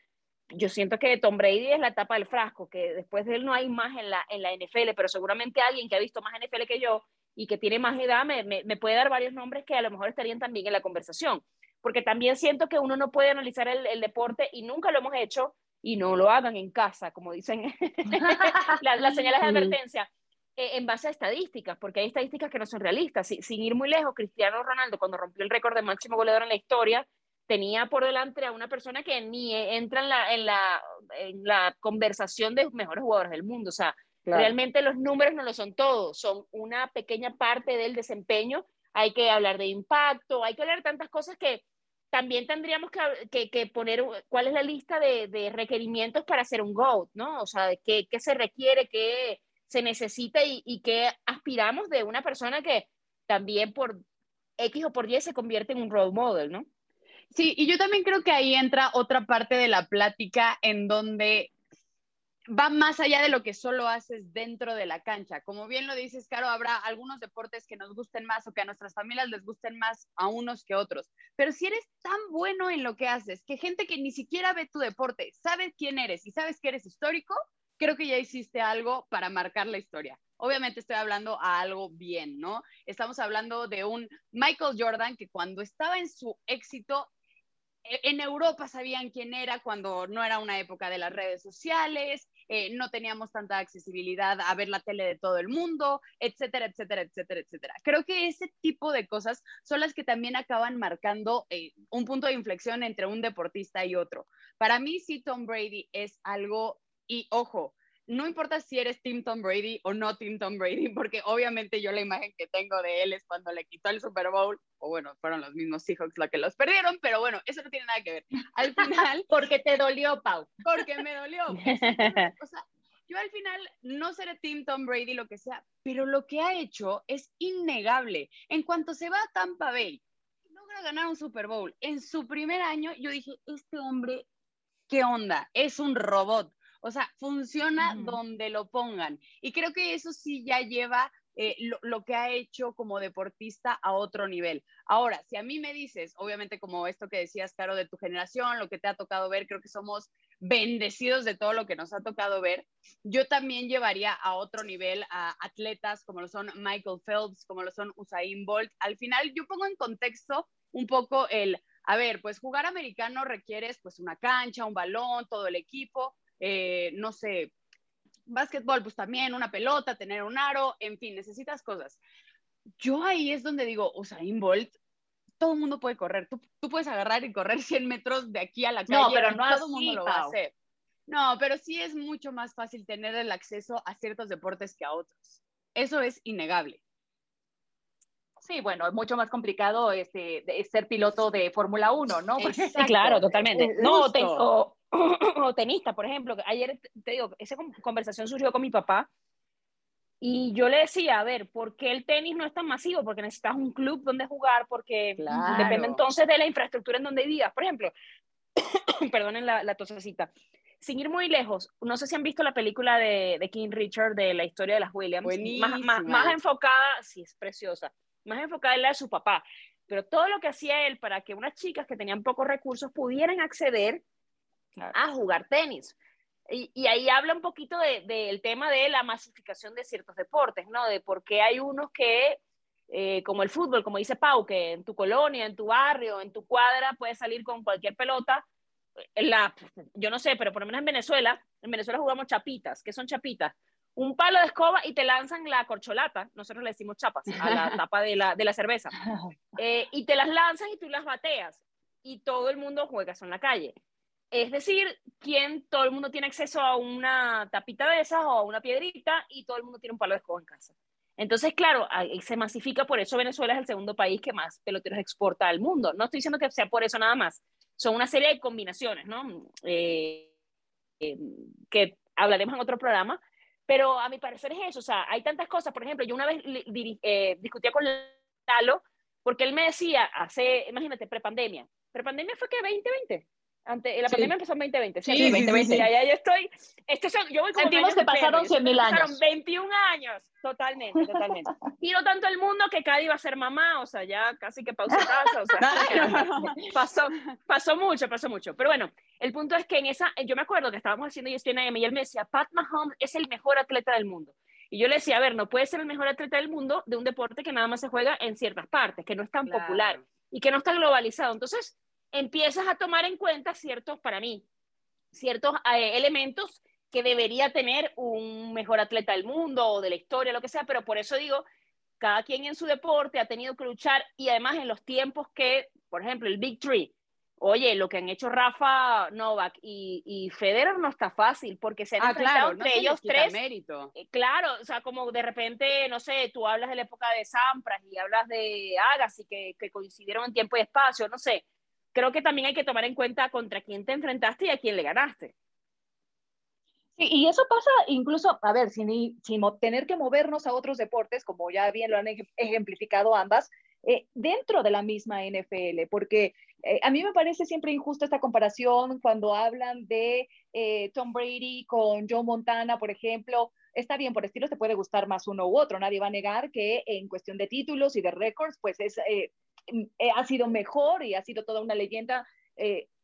yo siento que Tom Brady es la etapa del frasco, que después de él no hay más en la, en la NFL, pero seguramente alguien que ha visto más NFL que yo y que tiene más edad me, me, puede dar varios nombres que a lo mejor estarían también en la conversación, porque también siento que uno no puede analizar el, el deporte y nunca lo hemos hecho y no lo hagan en casa, como dicen las, señales de advertencia, eh, en base a estadísticas, porque hay estadísticas que no son realistas. sin ir muy lejos, Cristiano Ronaldo, cuando rompió el récord de máximo goleador en la historia, tenía por delante a una persona que ni entra en la, en la, en la conversación de mejores jugadores del mundo. O sea, realmente los números no lo son todos, son una pequeña parte del desempeño. Hay que hablar de impacto, hay que hablar de tantas cosas que también tendríamos que, que, poner cuál es la lista de, de, requerimientos para hacer un GOAT, ¿no? O sea, qué, qué se requiere, qué se necesita y, y qué aspiramos de una persona que también por X o por Y se convierte en un role model, ¿no? Sí, y yo también creo que ahí entra otra parte de la plática en donde va más allá de lo que solo haces dentro de la cancha. Como bien lo dices, Caro, habrá algunos deportes que nos gusten más o que a nuestras familias les gusten más a unos que otros. Pero si eres tan bueno en lo que haces, que gente que ni siquiera ve tu deporte sabe quién eres y sabes que eres histórico, creo que ya hiciste algo para marcar la historia. Obviamente estoy hablando a algo bien, ¿no? Estamos hablando de un Michael Jordan que cuando estaba en su éxito en Europa sabían quién era cuando no era una época de las redes sociales, eh, no teníamos tanta accesibilidad a ver la tele de todo el mundo, etcétera, etcétera, etcétera, etcétera. Creo que ese tipo de cosas son las que también acaban marcando eh, un punto de inflexión entre un deportista y otro. Para mí, sí, Tom Brady es algo, y ojo, no importa si eres Team Tom Brady o no Team Tom Brady, porque obviamente yo la imagen que tengo de él es cuando le quitó el Super Bowl, o bueno, fueron los mismos Seahawks los que los perdieron, pero bueno, eso no tiene nada que ver. Al final... porque te dolió, Pau. Porque me dolió. O sea, yo al final no seré Team Tom Brady, lo que sea, pero lo que ha hecho es innegable. En cuanto se va a Tampa Bay, logra ganar un Super Bowl. En su primer año, yo dije, este hombre, ¿qué onda? Es un robot o sea, funciona donde lo pongan. Y creo que eso sí ya lleva eh, lo, que ha hecho como deportista a otro nivel. Ahora, si a mí me dices, obviamente como esto que decías, Caro, de tu generación, lo que te ha tocado ver, creo que somos bendecidos de todo lo que nos ha tocado ver, yo también llevaría a otro nivel a atletas como lo son Michael Phelps, como lo son Usain Bolt. Al final, yo pongo en contexto un poco el, a ver, pues jugar americano requieres pues una cancha, un balón, todo el equipo, eh, no sé, básquetbol, pues también una pelota, tener un aro, en fin, necesitas cosas. Yo ahí es donde digo, Usain Bolt, todo el mundo puede correr, tú, puedes agarrar y correr 100 metros de aquí a la calle, no, pero no todo el mundo lo va a hacer. No, pero sí es mucho más fácil tener el acceso a ciertos deportes que a otros. Eso es innegable. Sí, bueno, es mucho más complicado este, ser piloto de Fórmula 1, ¿no? Sí, claro, totalmente. No, tengo, o tenista, por ejemplo. Ayer, te digo, esa conversación surgió con mi papá y yo le decía, a ver, ¿por qué el tenis no es tan masivo? Porque necesitas un club donde jugar, porque depende entonces de la infraestructura en donde vivas. Por ejemplo, perdonen la, la tosecita. Sin ir muy lejos, no sé si han visto la película de, de King Richard de la historia de las Williams. Más, más, más, enfocada, sí, es preciosa, más enfocada en la de su papá. Pero todo lo que hacía él para que unas chicas que tenían pocos recursos pudieran acceder a jugar tenis. Y, y, ahí habla un poquito del de, tema de la masificación de ciertos deportes, ¿no? De por qué hay unos que, eh, como el fútbol, como dice Pau, que en tu colonia, en tu barrio, en tu cuadra, puedes salir con cualquier pelota. La, yo no sé, pero por lo menos en Venezuela, en Venezuela jugamos chapitas. ¿Qué son chapitas? Un palo de escoba y te lanzan la corcholata, nosotros le decimos chapas, a la tapa de la, de la cerveza. Eh, y te las lanzan y tú las bateas. Y todo el mundo juega eso en la calle. Es decir, quien todo el mundo tiene acceso a una tapita de esas o a una piedrita y todo el mundo tiene un palo de escoba en casa. Entonces, claro, se masifica, por eso Venezuela es el segundo país que más peloteros exporta al mundo. No estoy diciendo que sea por eso nada más, son una serie de combinaciones, ¿no? Eh, eh, que hablaremos en otro programa, pero a mi parecer es eso, o sea, hay tantas cosas, por ejemplo, yo una vez eh, discutía con Lalo, porque él me decía, hace, imagínate, prepandemia, prepandemia fue que 2020, ante, la pandemia empezó en 2020. Sí, 2020, ya, ya, ya estoy. Esto son, yo voy como Sentimos que pasaron 100 mil años. Pasaron 21 años, totalmente, totalmente. Quiero tanto el mundo que cada iba a ser mamá, o sea, ya casi que pausa casa, o sea, pasó, pasó mucho, pasó mucho. Pero bueno, el punto es que en esa, yo me acuerdo que estábamos haciendo ESPN y él me decía, Pat Mahomes es el mejor atleta del mundo. Y yo le decía, a ver, no puede ser el mejor atleta del mundo de un deporte que nada más se juega en ciertas partes, que no es tan popular y que no está globalizado. Entonces, empiezas a tomar en cuenta ciertos, para mí, ciertos eh, elementos que debería tener un mejor atleta del mundo o de la historia, lo que sea, pero por eso digo, cada quien en su deporte ha tenido que luchar y además en los tiempos que, por ejemplo, el Big Three, oye, lo que han hecho Rafa Novak y, y Federer no está fácil porque se han ah, enfrentado entre ellos tres. Mérito. Eh, claro, o sea, como de repente, no sé, tú hablas de la época de Sampras y hablas de Agassi que, que coincidieron en tiempo y espacio, no sé creo que también hay que tomar en cuenta contra quién te enfrentaste y a quién le ganaste. Sí, y eso pasa incluso, a ver, sin, sin tener que movernos a otros deportes, como ya bien lo han ejemplificado ambas, eh, dentro de la misma NFL, porque eh, a mí me parece siempre injusta esta comparación cuando hablan de eh, Tom Brady con Joe Montana, por ejemplo. Está bien, por estilos te puede gustar más uno u otro. Nadie va a negar que en cuestión de títulos y de récords, pues es, mm, ha sido mejor y ha sido toda una leyenda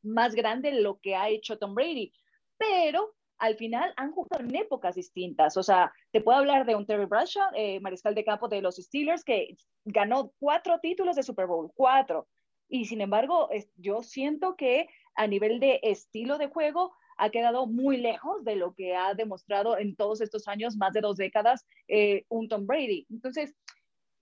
más grande lo que ha hecho Tom Brady. Pero al final han jugado en épocas distintas. O sea, te puedo hablar de un Terry Bradshaw, eh, mariscal de campo de los Steelers, que ganó cuatro títulos de Super Bowl, cuatro. Y sin embargo, yo siento que a nivel de estilo de juego ha quedado muy lejos de lo que ha demostrado en todos estos años, más de dos décadas, eh, un Tom Brady. Entonces,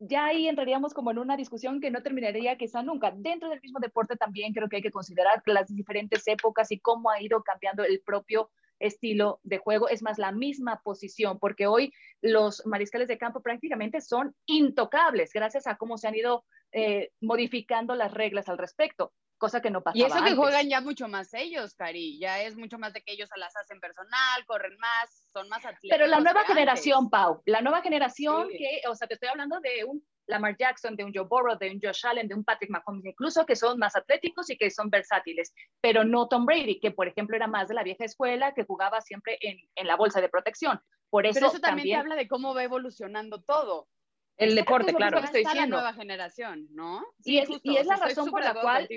ya ahí entraríamos como en una discusión que no terminaría quizá nunca. Dentro del mismo deporte también creo que hay que considerar las diferentes épocas y cómo ha ido cambiando el propio estilo de juego, es más la misma posición, porque hoy los mariscales de campo prácticamente son intocables gracias a cómo se han ido eh, modificando las reglas al respecto, cosa que no pasaba Y eso que juegan ya mucho más ellos, Cari, ya es mucho más de que ellos se las hacen personal, corren más, son más atletas. Pero la nueva generación, Pau, la nueva generación que, o sea, te estoy hablando de un Lamar Jackson, de un Joe Burrow, de un Josh Allen, de un Patrick Mahomes, incluso que son más atléticos y que son versátiles, pero no Tom Brady, que por ejemplo era más de la vieja escuela, que jugaba siempre en, en la bolsa de protección. Por eso, pero eso también, habla de cómo va evolucionando todo. El deporte, claro, estoy diciendo. la nueva generación, ¿no? y, es, y es la razón por la cual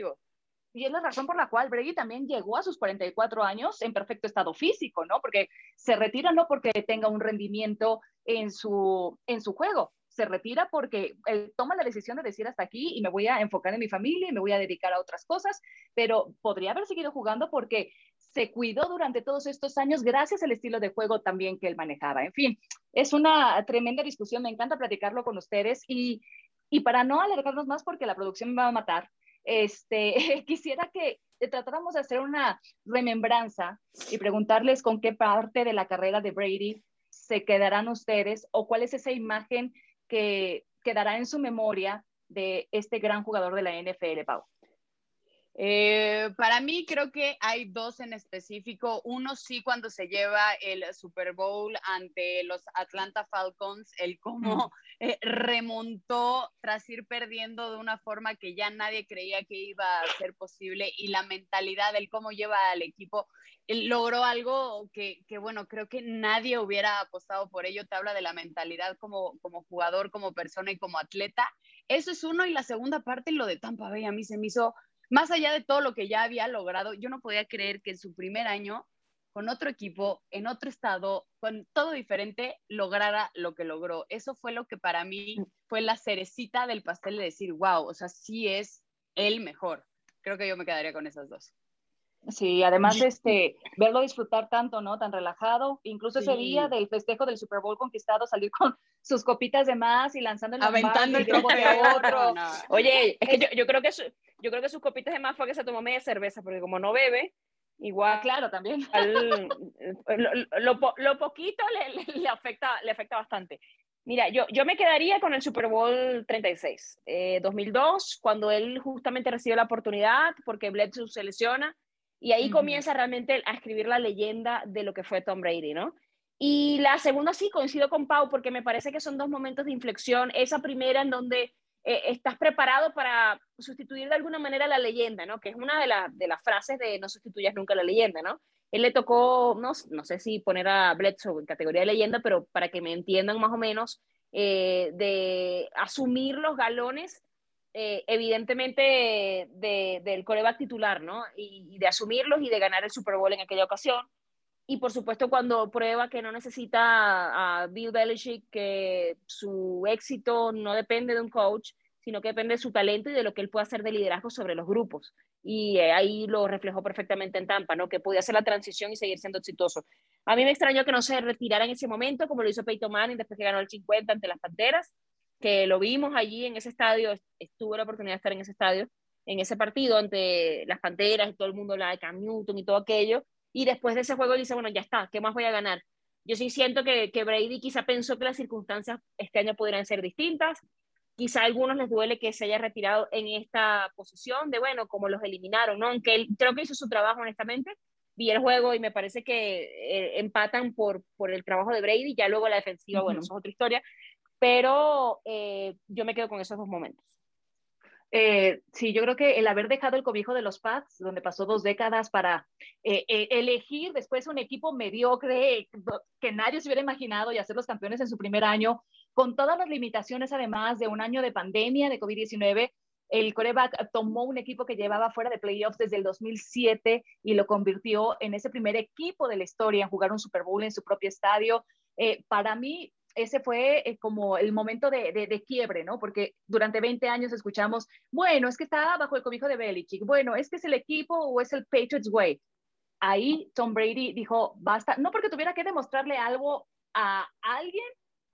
y es la razón por la cual Brady también llegó a sus 44 años en perfecto estado físico, ¿no? Porque se retira no porque tenga un rendimiento en su, en su juego, se retira porque él toma la decisión de decir hasta aquí y me voy a enfocar en mi familia y me voy a dedicar a otras cosas, pero podría haber seguido jugando porque se cuidó durante todos estos años gracias al estilo de juego también que él manejaba. En fin, es una tremenda discusión, me encanta platicarlo con ustedes y, y para no alargarnos más porque la producción me va a matar, este, quisiera que tratáramos de hacer una remembranza y preguntarles con qué parte de la carrera de Brady se quedarán ustedes o cuál es esa imagen que quedará en su memoria de este gran jugador de la NFL, Pau? Eh, para mí creo que hay dos en específico. Uno sí cuando se lleva el Super Bowl ante los Atlanta Falcons, el cómo eh, remontó tras ir perdiendo de una forma que ya nadie creía que iba a ser posible y la mentalidad, el cómo lleva al equipo, logró algo que, que, bueno, creo que nadie hubiera apostado por ello. Te habla de la mentalidad como, como jugador, como persona y como atleta. Eso es uno y la segunda parte, lo de Tampa Bay, a mí se me hizo más allá de todo lo que ya había logrado, yo no podía creer que en su primer año, con otro equipo, en otro estado, con todo diferente, lograra lo que logró. Eso fue lo que para mí fue la cerecita del pastel de decir, wow, o sea, sí es el mejor. Creo que yo me quedaría con esas dos. Sí, además este, verlo disfrutar tanto, ¿no? Tan relajado, incluso ese día del festejo del Super Bowl conquistado, salir con sus copitas de más y lanzando el aventando el trofeo de otro. Oye, es que yo, yo, creo que yo creo que sus copitas de más fue que se tomó media cerveza, porque como no bebe, igual claro también lo, lo, poquito le, le, afecta le afecta bastante. Mira, yo, yo me quedaría con el Super Bowl 36, 2002, eh, cuando él justamente recibe la oportunidad porque Bledsoe se lesiona y ahí comienza realmente a escribir la leyenda de lo que fue Tom Brady, ¿no? Y la segunda sí, coincido con Pau, porque me parece que son dos momentos de inflexión. Esa primera en donde eh, estás preparado para sustituir de alguna manera la leyenda, ¿no? Que es una de, de las frases de no sustituyas nunca la leyenda, ¿no? Él le tocó, no, no sé si poner a Bledsoe en categoría de leyenda, pero para que me entiendan más o menos, eh, de asumir los galones eh, evidentemente del coreback titular, ¿no? Y, de asumirlos y de ganar el Super Bowl en aquella ocasión. Y por supuesto cuando prueba que no necesita a Bill Belichick, que su éxito no depende de un coach, sino que depende de su talento y de lo que él puede hacer de liderazgo sobre los grupos. Y eh, ahí lo reflejó perfectamente en Tampa, ¿no? Que podía hacer la transición y seguir siendo exitoso. A mí me extrañó que no se retirara en ese momento, como lo hizo Peyton Manning después que ganó el 50 ante las Panteras, que lo vimos allí en ese estadio, estuve la oportunidad de estar en ese estadio, en ese partido ante las Panteras y todo el mundo, la de Cam Newton y todo aquello, y después de ese juego dice, bueno, ya está, ¿qué más voy a ganar? Yo sí siento que, que Brady quizá pensó que las circunstancias este año podrían ser distintas, quizá a algunos les duele que se haya retirado en esta posición de, bueno, como los eliminaron, ¿no? Aunque él creo que hizo su trabajo, honestamente, vi el juego y me parece que eh, empatan por, por el trabajo de Brady, ya luego la defensiva, bueno, eso es otra historia, pero eh, yo me quedo con esos dos momentos. Eh, sí, yo creo que el haber dejado el cobijo de los Pats, donde pasó dos décadas para elegir después un equipo mediocre que nadie se hubiera imaginado y hacer los campeones en su primer año, con todas las limitaciones además de un año de pandemia de COVID-19, el coreback tomó un equipo que llevaba fuera de playoffs desde el 2007 y lo convirtió en ese primer equipo de la historia en jugar un Super Bowl en su propio estadio. Eh, para mí, ese fue eh, como el momento de, de, quiebre, ¿no? Porque durante 20 años escuchamos, bueno, es que está bajo el cobijo de Belichick, bueno, es que es el equipo o es el Patriots Way. Ahí Tom Brady dijo, basta, no porque tuviera que demostrarle algo a alguien,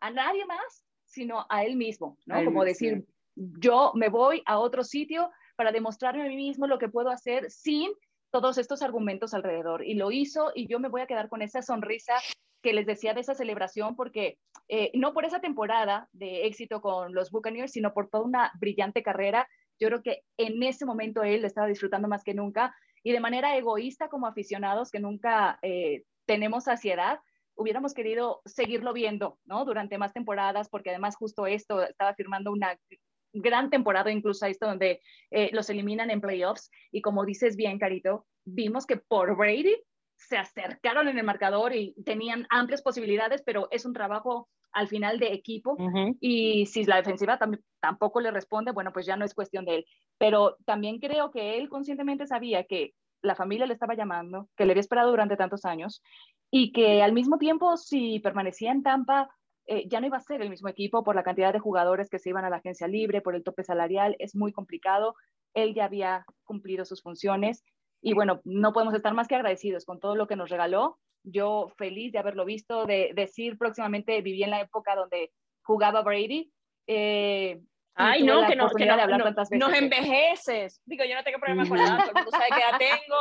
a nadie más, sino a él mismo, ¿no? Como decir, yo me voy a otro sitio para demostrarme a mí mismo lo que puedo hacer sin todos estos argumentos alrededor. Y lo hizo y yo me voy a quedar con esa sonrisa que les decía de esa celebración, porque eh, no por esa temporada de éxito con los Buccaneers, sino por toda una brillante carrera. Yo creo que en ese momento él estaba disfrutando más que nunca y de manera egoísta como aficionados que nunca eh, tenemos saciedad, hubiéramos querido seguirlo viendo, ¿no? Durante más temporadas, porque además justo esto estaba firmando una gran temporada, incluso esto donde eh, los eliminan en playoffs. Y como dices bien, Carito, vimos que por Brady se acercaron en el marcador y tenían amplias posibilidades, pero es un trabajo al final de equipo. Y si la defensiva tampoco le responde, bueno, pues ya no es cuestión de él. Pero también creo que él conscientemente sabía que la familia le estaba llamando, que le había esperado durante tantos años y que al mismo tiempo, si permanecía en Tampa, eh, ya no iba a ser el mismo equipo por la cantidad de jugadores que se iban a la agencia libre, por el tope salarial, es muy complicado. Él ya había cumplido sus funciones y bueno, no podemos estar más que agradecidos con todo lo que nos regaló. Yo feliz de haberlo visto, de decir próximamente viví en la época donde jugaba Brady. Eh, Ay, no, que no, que no, nos envejeces. Digo, yo no tengo problema con nada, todo el mundo sabe que ya tengo,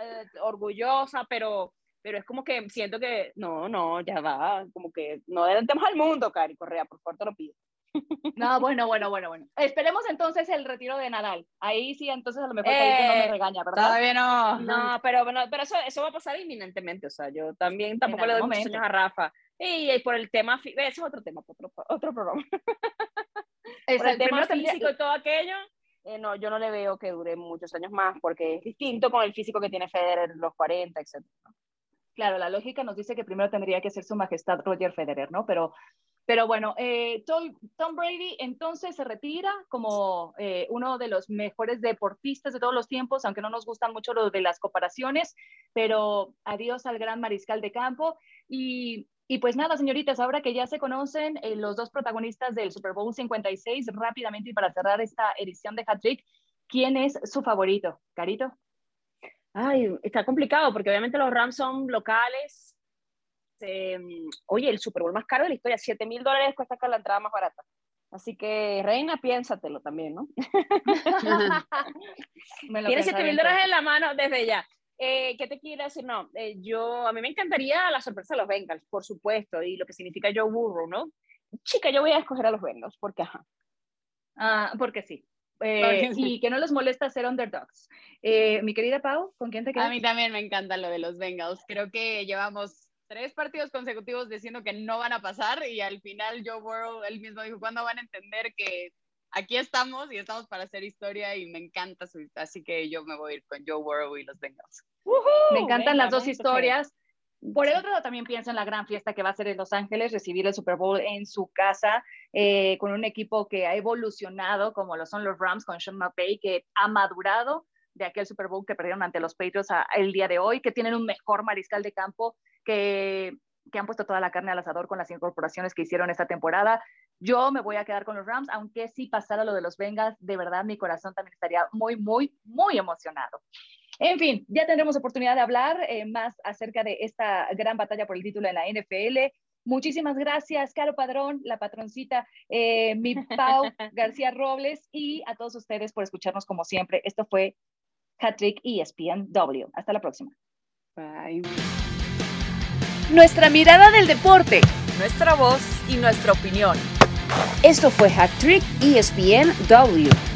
eh, orgullosa, pero pero es como que siento que no, no, ya va, como que no adelantemos al mundo, Cari Correa, por favor te lo pido. No, bueno, bueno, bueno, bueno. Esperemos entonces el retiro de Nadal. Ahí sí, entonces a lo mejor eh, no me eh, regaña, ¿verdad? Todavía no. No, pero, bueno, pero eso, eso va a pasar inminentemente. O sea, yo también tampoco le doy muchos años a Rafa. Y, por el tema, ese es otro tema, otro, otro programa. por el tema físico y todo aquello, eh, no, yo no le veo que dure muchos años más porque es distinto con el físico que tiene Federer, los 40, etc. Claro, la lógica nos dice que primero tendría que ser su majestad Roger Federer, ¿no? Pero, pero bueno, eh, Tom, Brady entonces se retira como eh, uno de los mejores deportistas de todos los tiempos, aunque no nos gustan mucho lo de las comparaciones, pero adiós al gran mariscal de campo. Y, y pues nada, señoritas, ahora que ya se conocen eh, los dos protagonistas del Super Bowl 56, rápidamente y para cerrar esta edición de Hat Trick, ¿quién es su favorito? Carito. Ay, está complicado porque obviamente los Rams son locales. oye, el Super Bowl más caro de la historia, 7 mil dólares cuesta acá la entrada más barata. Así que, Reina, piénsatelo también, ¿no? Tienes 7 mil dólares en la mano desde ya. Eh, ¿Qué te quiero decir? No, eh, yo, a mí me encantaría la sorpresa de los Bengals, por supuesto, y lo que significa Joe Burrow, ¿no? Chica, yo voy a escoger a los Bengals, porque ajá. Ah, porque sí. Eh, y que no les molesta ser underdogs. Eh, mi querida Pau, ¿con quién te quedas? A mí también me encanta lo de los Bengals. Creo que llevamos tres partidos consecutivos diciendo que no van a pasar y al final Joe Burrow él mismo dijo, ¿cuándo van a entender que aquí estamos y estamos para hacer historia y me encanta su, así que yo me voy a ir con Joe Burrow y los Bengals. me encantan las dos historias. Por el otro lado, también pienso en la gran fiesta que va a ser en Los Ángeles, recibir el Super Bowl en su casa, eh, con un equipo que ha evolucionado, como lo son los Rams con Sean McVay, que ha madurado de aquel Super Bowl que perdieron ante los Patriots el día de hoy, que tienen un mejor mariscal de campo, que, que han puesto toda la carne al asador con las incorporaciones que hicieron esta temporada. Yo me voy a quedar con los Rams, aunque si pasara lo de los Bengals, de verdad mi corazón también estaría muy, muy, muy emocionado. En fin, ya tendremos oportunidad de hablar eh, más acerca de esta gran batalla por el título en la NFL. Muchísimas gracias, Caro Padrón, la patroncita, eh, mi Pau García Robles y a todos ustedes por escucharnos como siempre. Esto fue Hattrick ESPN Hasta la próxima. Bye. Nuestra mirada del deporte, nuestra voz y nuestra opinión. Esto fue Hat Trick ESPN W.